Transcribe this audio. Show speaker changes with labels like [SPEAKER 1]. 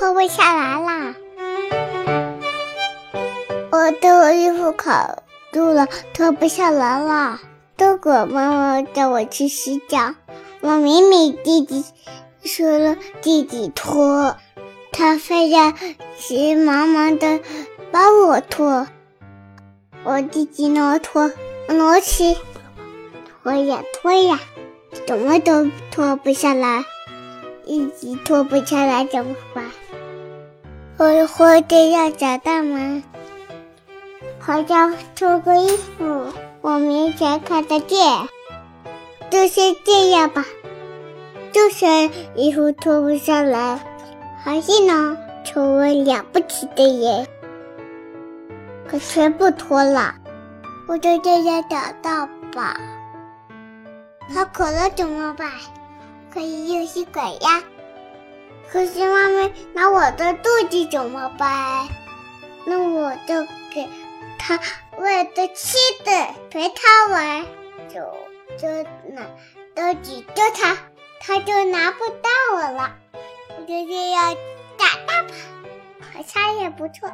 [SPEAKER 1] 脱不下来啦。我的衣服卡住了，脱不下来了。豆果妈妈叫我去洗脚，我明明弟弟说了弟弟脱，他非要急忙忙的帮我脱。我弟弟挪脱，挪起，拖呀脱呀，怎么都脱不下来，一直脱不下来怎么办？我活着要长大吗？好像脱个衣服，我明显看得见，就先这样吧。就算衣服脱不下来，还是能，成为了不起的人。可全部脱了，我就这样长大吧。他渴了怎么办？可以用吸管呀。可是妈妈拿我的肚子怎么办？那我就给他喂的吃的，陪他玩，就就拿都挤着他，他就拿不到我了。我就这样长大吧，好像也不错。